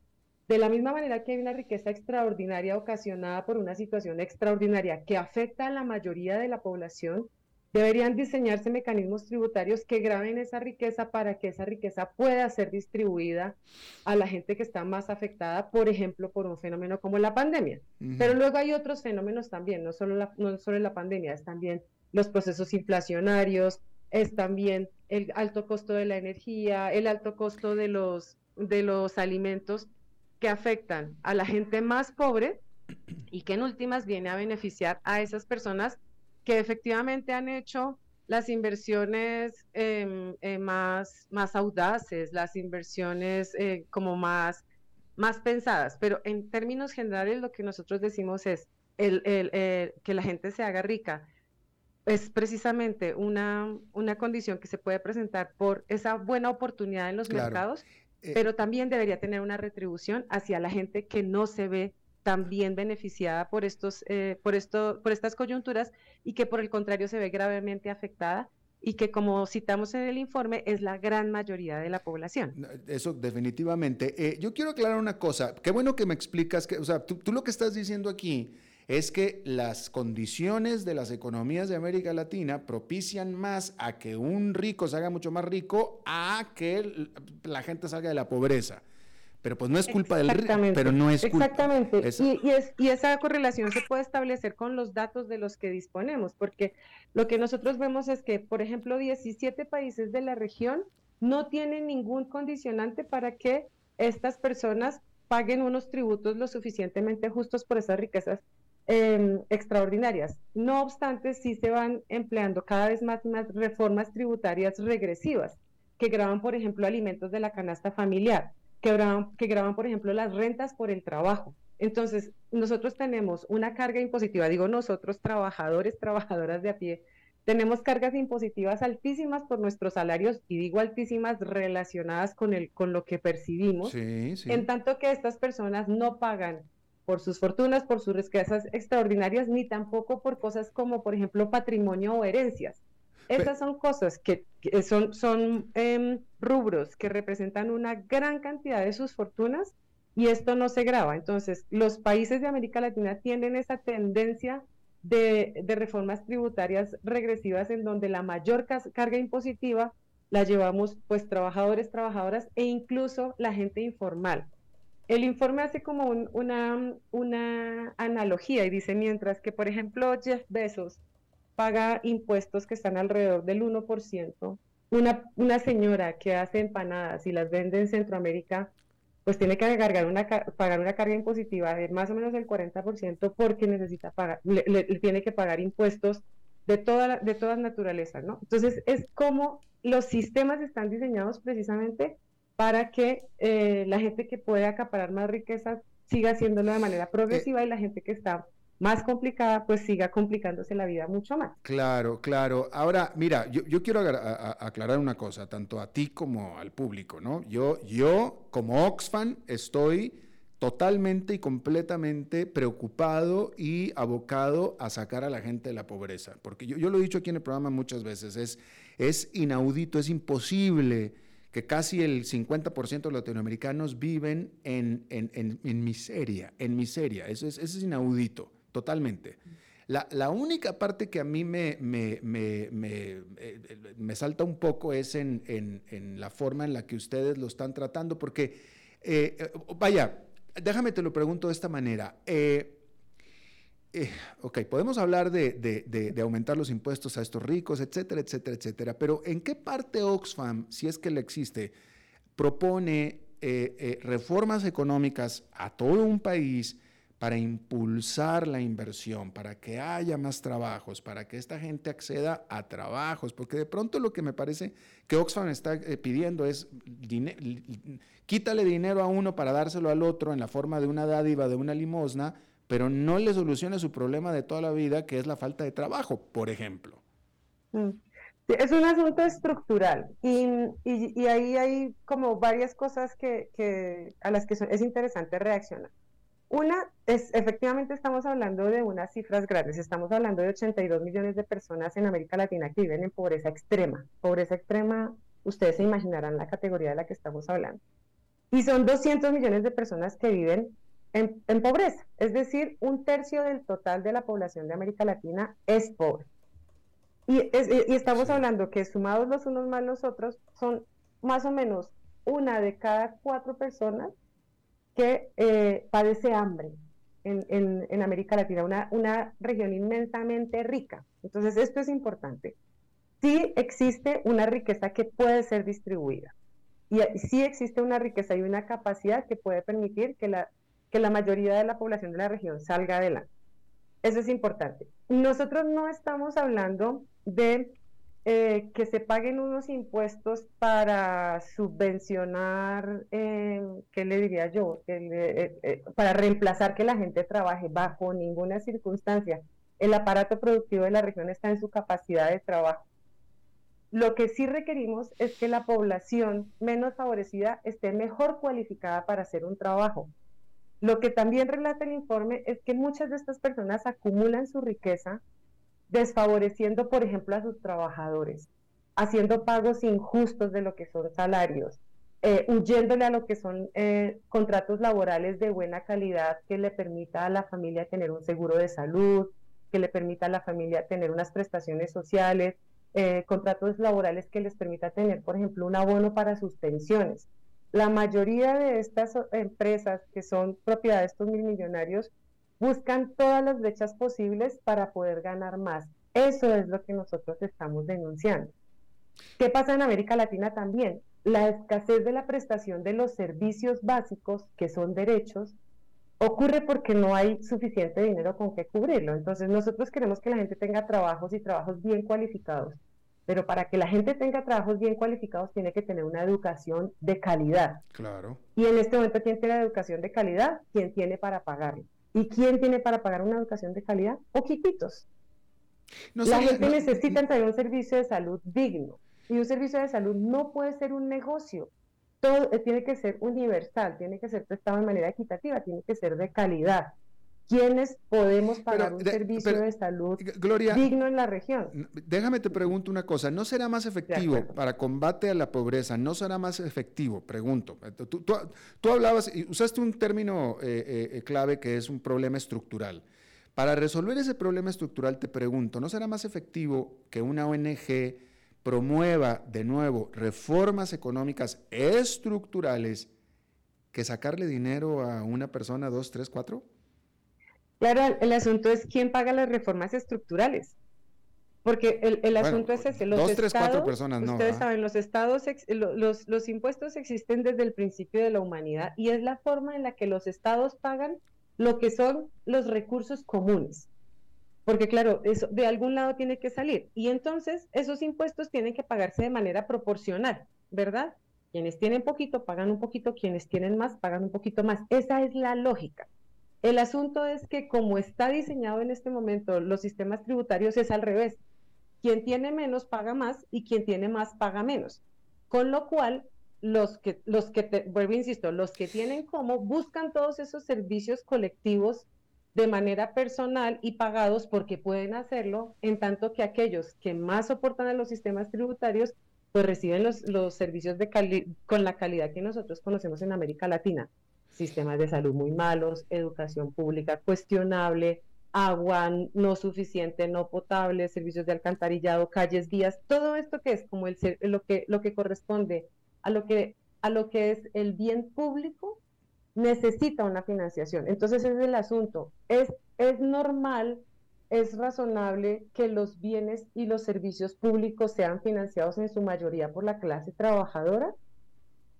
de la misma manera que hay una riqueza extraordinaria ocasionada por una situación extraordinaria que afecta a la mayoría de la población, Deberían diseñarse mecanismos tributarios que graben esa riqueza para que esa riqueza pueda ser distribuida a la gente que está más afectada, por ejemplo, por un fenómeno como la pandemia. Pero luego hay otros fenómenos también, no solo, la, no solo la pandemia, es también los procesos inflacionarios, es también el alto costo de la energía, el alto costo de los, de los alimentos que afectan a la gente más pobre y que en últimas viene a beneficiar a esas personas que efectivamente han hecho las inversiones em, eh, más, más audaces, las inversiones eh, como más, más pensadas, pero en términos generales lo que nosotros decimos es el, que la gente se haga rica es precisamente una, una condición que se puede presentar por esa buena oportunidad en los mercados, eh, pero también debería tener una retribución hacia la gente que no se ve también beneficiada por, estos, eh, por, esto, por estas coyunturas y que por el contrario se ve gravemente afectada y que como citamos en el informe es la gran mayoría de la población.
Eso definitivamente. Eh, yo quiero aclarar una cosa. Qué bueno que me explicas que, o sea, tú, tú, lo que estás diciendo aquí es que las condiciones de las economías de América Latina propician más a que un rico se haga mucho más rico a que la gente salga de la pobreza. Pero pues no es culpa del pero no es
culpa. Exactamente. Y, es, y esa correlación se puede establecer con los datos de los que disponemos, porque lo que nosotros vemos es que, por ejemplo, 17 países de la región no tienen ningún condicionante para que estas personas paguen unos tributos lo suficientemente justos por esas riquezas em, extraordinarias. No obstante, sí se van empleando cada vez más, más reformas tributarias regresivas que graban, por ejemplo, alimentos de la canasta familiar que graban, que graban, por ejemplo, las rentas por el trabajo. Entonces, nosotros tenemos una carga impositiva, digo nosotros, trabajadores, trabajadoras de a pie, tenemos cargas impositivas altísimas por nuestros salarios y digo altísimas relacionadas con, el, con lo que percibimos, en tanto que estas personas no pagan por sus fortunas, por sus riquezas extraordinarias, ni tampoco por cosas como, por ejemplo, patrimonio o herencias. Esas son cosas que, son, son em, rubros que representan una gran cantidad de sus fortunas y esto no se graba. Entonces, los países de América Latina tienen esa tendencia de, reformas tributarias regresivas en donde la mayor carga impositiva la llevamos pues trabajadores, trabajadoras e incluso la gente informal. El informe hace como una, una analogía y dice, mientras que, por ejemplo, Jeff Bezos paga impuestos que están alrededor del 1%. Una, una señora que hace empanadas y las vende en Centroamérica, pues tiene que cargar una, pagar una carga impositiva de más o menos el 40% porque necesita pagar, le, tiene que pagar impuestos de, toda, de todas naturalezas, ¿no? Entonces, es como los sistemas están diseñados precisamente para que eh, la gente que puede acaparar más riquezas siga haciéndolo de manera progresiva y la gente que está más complicada, pues siga complicándose la vida mucho más.
Claro, claro. Ahora, mira, yo, quiero aclarar una cosa, tanto a ti como al público, ¿no? Yo, yo como Oxfam, estoy totalmente y completamente preocupado y abocado a sacar a la gente de la pobreza, porque yo, lo he dicho aquí en el programa muchas veces, es, es inaudito, es imposible que casi el 50% de los latinoamericanos viven en, en, miseria, en miseria, eso es, eso es inaudito totalmente. La, única parte que a mí me, me, me, me salta un poco es en, en, la forma en la que ustedes lo están tratando, porque, eh, vaya, déjame te lo pregunto de esta manera. Eh, eh, ok, podemos hablar de, aumentar los impuestos a estos ricos, etcétera, etcétera, etcétera, pero ¿en qué parte Oxfam, si es que le existe, propone eh, reformas económicas a todo un país para impulsar la inversión, para que haya más trabajos, para que esta gente acceda a trabajos, porque de pronto lo que me parece que Oxfam está eh, pidiendo es quítale dinero a uno para dárselo al otro en la forma de una dádiva, de una limosna, pero no le soluciona su problema de toda la vida, que es la falta de trabajo, por ejemplo.
Mm. Es un asunto estructural y, ahí hay como varias cosas a las que es interesante reaccionar. Una es, efectivamente estamos hablando de unas cifras grandes, estamos hablando de 82 millones de personas en América Latina que viven en pobreza extrema. Pobreza extrema, ustedes se imaginarán la categoría de la que estamos hablando. Y son 200 millones de personas que viven en, pobreza, es decir, un tercio del total de la población de América Latina es pobre. Y, estamos hablando que sumados los unos más los otros, son más o menos una de cada cuatro personas que eh, padece hambre en, América Latina, una, una región inmensamente rica. Entonces, esto es importante. Sí existe una riqueza que puede ser distribuida. Y sí existe una riqueza y una capacidad que puede permitir que la, que la mayoría de la población de la región salga adelante. Eso es importante. Nosotros no estamos hablando de eh, que se paguen unos impuestos para subvencionar, eh, ¿qué le diría yo? Eh, para reemplazar que la gente trabaje bajo ninguna circunstancia. El aparato productivo de la región está en su capacidad de trabajo. Lo que sí requerimos es que la población menos favorecida esté mejor cualificada para hacer un trabajo. Lo que también relata el informe es que muchas de estas personas acumulan su riqueza desfavoreciendo, por ejemplo, a sus trabajadores, haciendo pagos injustos de lo que son salarios, eh, huyéndole a lo que son eh, contratos laborales de buena calidad que le permita a la familia tener un seguro de salud, que le permita a la familia tener unas prestaciones sociales, eh, contratos laborales que les permita tener, por ejemplo, un abono para sus pensiones. La mayoría de estas empresas que son propiedad de estos mil millonarios buscan todas las brechas posibles para poder ganar más. Eso es lo que nosotros estamos denunciando. ¿Qué pasa en América Latina también? La escasez de la prestación de los servicios básicos, que son derechos, ocurre porque no hay suficiente dinero con que cubrirlo. Entonces nosotros queremos que la gente tenga trabajos y trabajos bien cualificados, pero para que la gente tenga trabajos bien cualificados tiene que tener una educación de calidad.
Claro.
Y en este momento, ¿quién tiene la educación de calidad? ¿Quién tiene para pagarlo? ¿Y quién tiene para pagar una educación de calidad? Poquititos. la gente necesita tener un servicio de salud digno. Y un servicio de salud no puede ser un negocio. Todo eh, tiene que ser universal, tiene que ser prestado de manera equitativa, tiene que ser de calidad. ¿Quiénes podemos pagar un servicio de salud digno en la región?
Déjame te pregunto una cosa, ¿no será más efectivo para combate a la pobreza? ¿No será más efectivo? Pregunto. Tú, hablabas, y usaste un término eh, eh, clave que es un problema estructural. Para resolver ese problema estructural, te pregunto, ¿no será más efectivo que una ONG promueva de nuevo reformas económicas estructurales que sacarle dinero a una persona, dos, tres, cuatro?
Claro, el asunto es quién paga las reformas estructurales. Porque el, asunto es ese.
Los dos, tres, cuatro personas, no.
Ustedes saben, los estados, los, los impuestos existen desde el principio de la humanidad y es la forma en la que los estados pagan lo que son los recursos comunes. Porque claro, eso de algún lado tiene que salir. Y entonces esos impuestos tienen que pagarse de manera proporcional, ¿verdad? Quienes tienen poquito pagan un poquito, quienes tienen más pagan un poquito más. Esa es la lógica. El asunto es que como está diseñado en este momento los sistemas tributarios es al revés. Quien tiene menos paga más y quien tiene más paga menos. Con lo cual, los que, los que te, vuelvo insisto, los que tienen como buscan todos esos servicios colectivos de manera personal y pagados porque pueden hacerlo, en tanto que aquellos que más soportan a los sistemas tributarios, pues reciben los, los servicios de con la calidad que nosotros conocemos en América Latina sistemas de salud muy malos, educación pública cuestionable, agua no suficiente, no potable, servicios de alcantarillado, calles, vías, todo esto que es como el, lo, que, lo que corresponde a lo que, a lo que es el bien público, necesita una financiación. Entonces es el asunto. Es, es normal, es razonable que los bienes y los servicios públicos sean financiados en su mayoría por la clase trabajadora.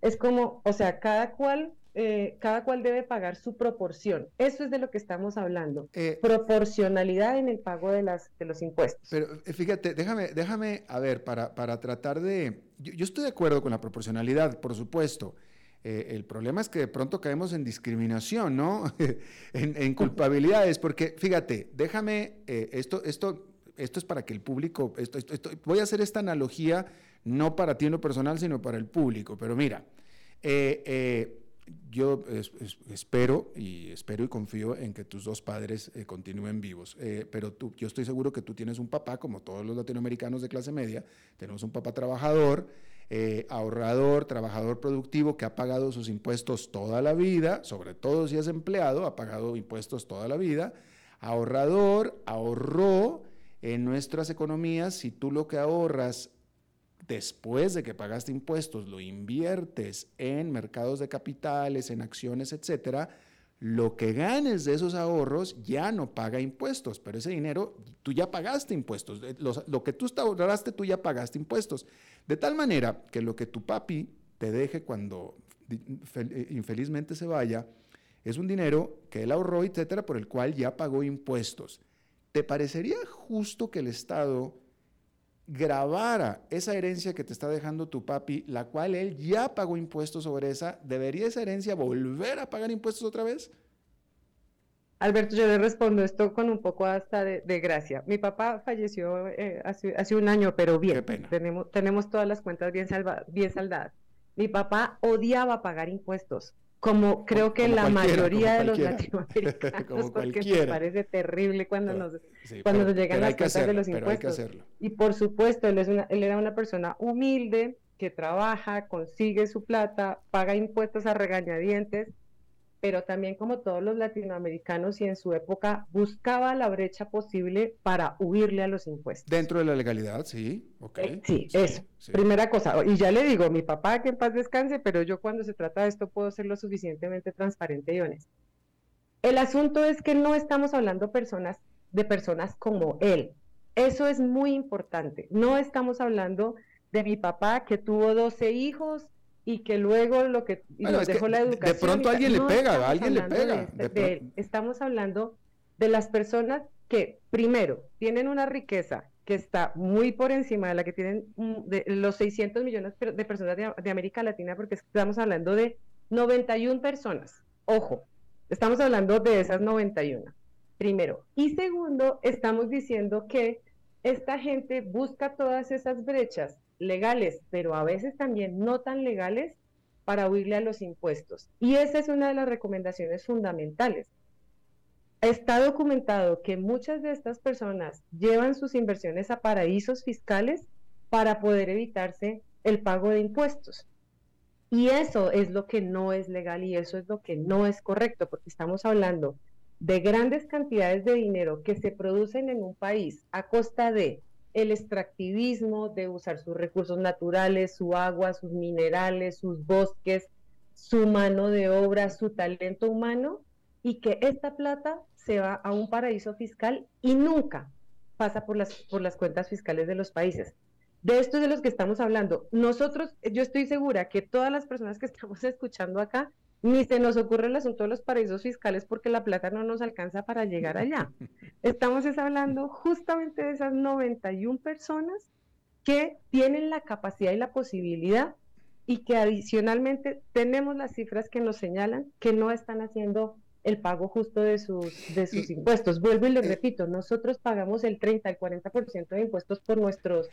Es como, o sea, cada cual eh, cada cual debe pagar su proporción. Eso es de lo que estamos hablando. Eh, Proporcionalidad en el pago de, las, de los impuestos.
Pero eh, fíjate, déjame, déjame, a ver, para, para tratar de... Yo, estoy de acuerdo con la proporcionalidad, por supuesto. el problema es que de pronto caemos en discriminación, ¿no? en, culpabilidades, porque fíjate, déjame, esto, esto, esto es para que el público, esto, voy a hacer esta analogía no para ti en lo personal, sino para el público, pero mira, eh, yo espero y espero y confío en que tus dos padres eh, continúen vivos, eh, pero tú, yo estoy seguro que tú tienes un papá, como todos los latinoamericanos de clase media, tenemos un papá trabajador, eh, ahorrador, trabajador productivo que ha pagado sus impuestos toda la vida, sobre todo si es empleado, ha pagado impuestos toda la vida, ahorrador, ahorró en nuestras economías, si tú lo que ahorras después de que pagaste impuestos, lo inviertes en mercados de capitales, en acciones, etcétera, lo que ganes de esos ahorros ya no paga impuestos, pero ese dinero tú ya pagaste impuestos. Eh, lo que tú ahorraste, tú ya pagaste impuestos. De tal manera que lo que tu papi te deje cuando eh, infelizmente se vaya es un dinero que él ahorró, etcétera, por el cual ya pagó impuestos. ¿Te parecería justo que el Estado grabara esa herencia que te está dejando tu papi, la cual él ya pagó impuestos sobre esa, ¿debería esa herencia volver a pagar impuestos otra vez?
Alberto, yo le respondo esto con un poco hasta de, gracia. Mi papá falleció eh, hace, un año, pero bien. Tenemos, tenemos todas las cuentas bien, bien saldadas. Mi papá odiaba pagar impuestos como creo que la mayoría de los latinoamericanos, porque me parece terrible cuando nos, cuando nos llegan las cuentas de los impuestos. Y por supuesto, él, es una, él era una persona humilde que trabaja, consigue su plata, paga impuestos a regañadientes, pero también como todos los latinoamericanos y en su época buscaba la brecha posible para huirle a los impuestos.
Dentro de la legalidad, sí.
Okay. sí, eso. Primera cosa. Y ya le digo, mi papá que en paz descanse, pero yo cuando se trata de esto puedo ser lo suficientemente transparente y honesto. El asunto es que no estamos hablando personas, de personas como él. Eso es muy importante. No estamos hablando de mi papá que tuvo 12 hijos y que luego lo que dejó la educación.
De pronto alguien le pega, alguien le pega.
estamos hablando de las personas que, primero, tienen una riqueza que está muy por encima de la que tienen mm, de los 600 millones de personas de, América Latina, porque estamos hablando de 91 personas. Ojo, estamos hablando de esas 91, primero. Y segundo, estamos diciendo que esta gente busca todas esas brechas legales, pero a veces también no tan legales para huirle a los impuestos. Y esa es una de las recomendaciones fundamentales. Está documentado que muchas de estas personas llevan sus inversiones a paraísos fiscales para poder evitarse el pago de impuestos. Y eso es lo que no es legal y eso es lo que no es correcto, porque estamos hablando de grandes cantidades de dinero que se producen en un país a costa de el extractivismo, de usar sus recursos naturales, su agua, sus minerales, sus bosques, su mano de obra, su talento humano, y que esta plata se va a un paraíso fiscal y nunca pasa por las, por las cuentas fiscales de los países. De esto es de los que estamos hablando. Nosotros, yo estoy segura que todas las personas que estamos escuchando acá ni se nos ocurre el asunto de los paraísos fiscales porque la plata no nos alcanza para llegar allá. Estamos hablando justamente de esas 91 personas que tienen la capacidad y la posibilidad y que adicionalmente tenemos las cifras que nos señalan que no están haciendo el pago justo de sus, de sus impuestos. Vuelvo y le eh, repito, nosotros pagamos el 30, el 40% de impuestos por, nuestros,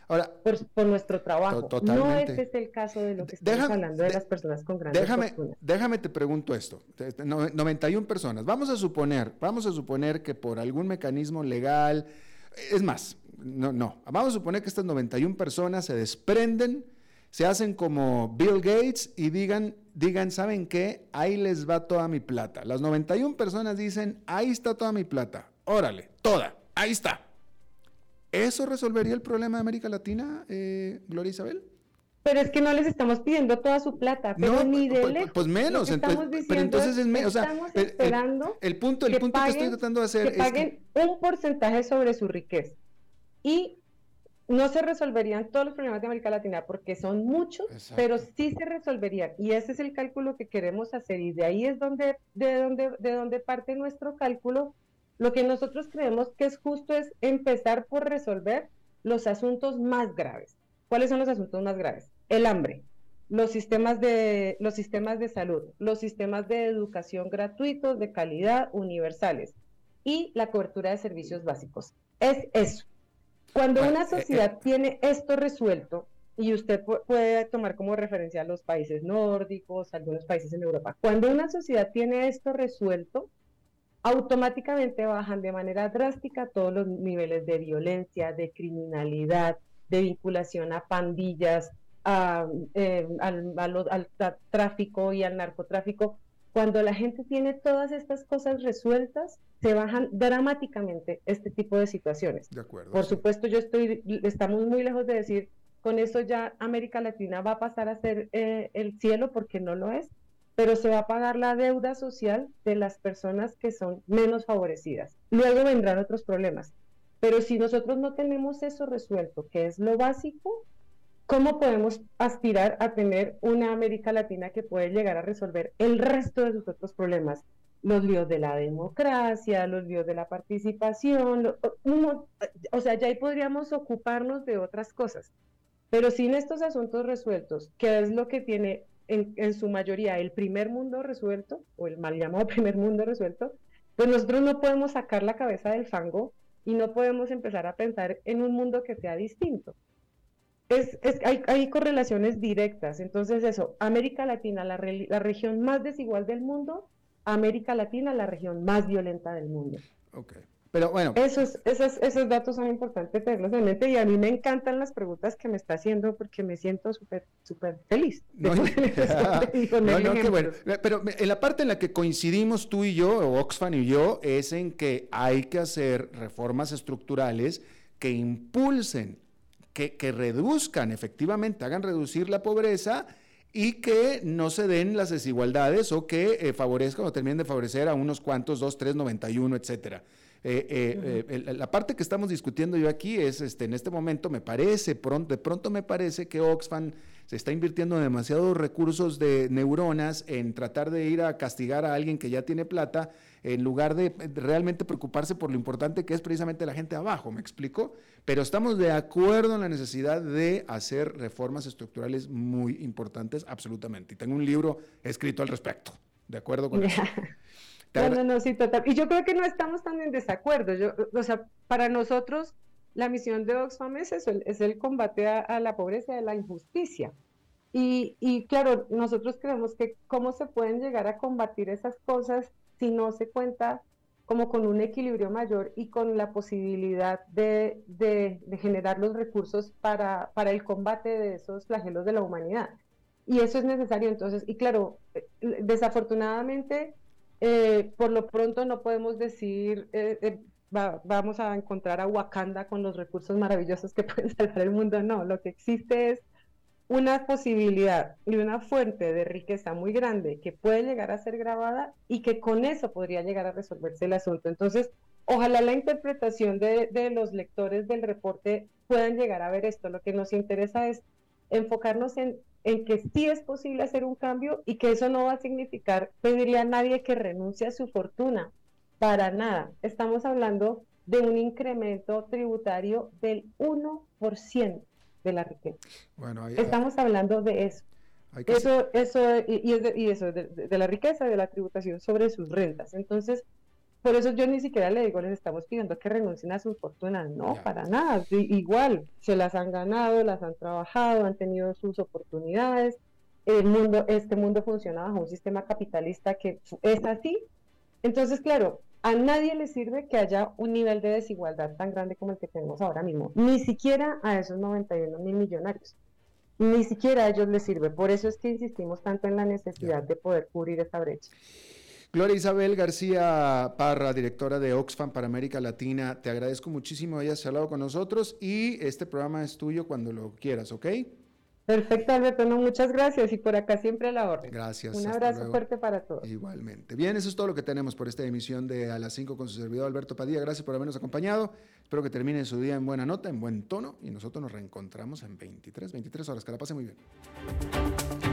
por, nuestro trabajo. No este es el caso de lo que estamos hablando de, las personas con grandes
déjame, Déjame te pregunto esto. 91 personas. Vamos a suponer, vamos a suponer que por algún mecanismo legal, es más, no, no, vamos a suponer que estas 91 personas se desprenden se hacen como Bill Gates y digan, digan, ¿saben qué? Ahí les va toda mi plata. Las 91 personas dicen, ahí está toda mi plata. Órale, toda, ahí está. ¿Eso resolvería el problema de América Latina, eh, Gloria Isabel?
Pero es que no les estamos pidiendo toda su plata, pero ni de
pues, pues menos, entonces, pero entonces es menos, o sea, esperando el, punto, el punto que estoy tratando de hacer
que paguen un porcentaje sobre su riqueza. Y no se resolverían todos los problemas de América Latina porque son muchos, pero sí se resolverían. Y ese es el cálculo que queremos hacer. Y de ahí es donde, de donde, de donde parte nuestro cálculo. Lo que nosotros creemos que es justo es empezar por resolver los asuntos más graves. ¿Cuáles son los asuntos más graves? El hambre, los sistemas de, los sistemas de salud, los sistemas de educación gratuitos, de calidad, universales y la cobertura de servicios básicos. Es eso. Cuando una eh, sociedad eh, tiene esto resuelto, y usted puede tomar como referencia a los países nórdicos, algunos países en Europa, cuando una sociedad tiene esto resuelto, automáticamente bajan de manera drástica todos los niveles de violencia, de criminalidad, de vinculación a pandillas, eh, al, al, tráfico y al narcotráfico. Cuando la gente tiene todas estas cosas resueltas, se bajan dramáticamente este tipo de situaciones.
De acuerdo.
Por supuesto, yo estoy, estamos muy lejos de decir, con eso ya América Latina va a pasar a ser eh, el cielo porque no lo es, pero se va a pagar la deuda social de las personas que son menos favorecidas. Luego vendrán otros problemas. Pero si nosotros no tenemos eso resuelto, que es lo básico, ¿cómo podemos aspirar a tener una América Latina que puede llegar a resolver el resto de sus otros problemas? los líos de la democracia, los líos de la participación, o sea, ya ahí podríamos ocuparnos de otras cosas. Pero sin estos asuntos resueltos, que es lo que tiene en, su mayoría el primer mundo resuelto, o el mal llamado primer mundo resuelto, pues nosotros no podemos sacar la cabeza del fango y no podemos empezar a pensar en un mundo que sea distinto. Es, hay, hay, correlaciones directas. Entonces, eso, América Latina, la, la región más desigual del mundo, América Latina la región más violenta del mundo.
Ok. Pero bueno.
Esos, esos, esos datos son importantes tenerlos en mente y a mí me encantan las preguntas que me está haciendo porque me siento súper súper feliz.
No, no, qué bueno. Pero en la parte en la que coincidimos tú y yo, o Oxfam y yo, es en que hay que hacer reformas estructurales que impulsen, que, que reduzcan, efectivamente, hagan reducir la pobreza y que no se den las desigualdades o que eh, favorezcan o terminen de favorecer a unos cuantos, 2, 3, 91, etcétera. Eh, eh, la parte que estamos discutiendo yo aquí es, este, en este momento me parece, pronto, de pronto me parece que Oxfam se está invirtiendo demasiados recursos de neuronas en tratar de ir a castigar a alguien que ya tiene plata, en lugar de realmente preocuparse por lo importante que es precisamente la gente abajo, ¿me explico? Pero estamos de acuerdo en la necesidad de hacer reformas estructurales muy importantes, absolutamente. Y tengo un libro escrito al respecto, ¿de acuerdo con eso?
No, no, no, sí, total. Y yo creo que no estamos tan en desacuerdo. Yo, o sea, para nosotros la misión de Oxfam es eso, es el combate a, la pobreza y a la injusticia. Y, y, claro, nosotros creemos que cómo se pueden llegar a combatir esas cosas si no se cuenta como con un equilibrio mayor y con la posibilidad de, de, generar los recursos para, para, el combate de esos flagelos de la humanidad. Y eso es necesario entonces, y claro, eh, desafortunadamente, eh, por lo pronto no podemos decir, eh, vamos a encontrar a Wakanda con los recursos maravillosos que pueden salvar el mundo. No, lo que existe es una posibilidad y una fuente de riqueza muy grande que puede llegar a ser grabada y que con eso podría llegar a resolverse el asunto. Entonces, ojalá la interpretación de, de los lectores del reporte puedan llegar a ver esto. Lo que nos interesa es enfocarnos en, en que sí es posible hacer un cambio y que eso no va a significar pedirle a nadie que renuncie a su fortuna, para nada. Estamos hablando de un incremento tributario del 1% de la riqueza. Bueno, Estamos hablando de eso. Eso, eso, y, eso, de, la riqueza, de la tributación sobre sus rentas. Entonces, por eso yo ni siquiera le digo, les estamos pidiendo que renuncien a sus fortunas. No, para nada. igual, se las han ganado, las han trabajado, han tenido sus oportunidades. El mundo, este mundo funciona bajo un sistema capitalista que es así. Entonces, claro, a nadie le sirve que haya un nivel de desigualdad tan grande como el que tenemos ahora mismo, ni siquiera a esos 91 mil millonarios, ni siquiera a ellos les sirve. Por eso es que insistimos tanto en la necesidad de poder cubrir esa brecha.
Gloria Isabel García Parra, directora de Oxfam para América Latina, te agradezco muchísimo hayas hablado con nosotros y este programa es tuyo cuando lo quieras, ¿ok?
Perfecto, Alberto. No, muchas gracias y por acá siempre a la orden.
Gracias.
Un abrazo fuerte para todos.
Igualmente. Bien, eso es todo lo que tenemos por esta emisión de A las 5 con su servidor Alberto Padilla. Gracias por habernos acompañado. Espero que termine su día en buena nota, en buen tono y nosotros nos reencontramos en 23, 23 horas. Que la pase muy bien.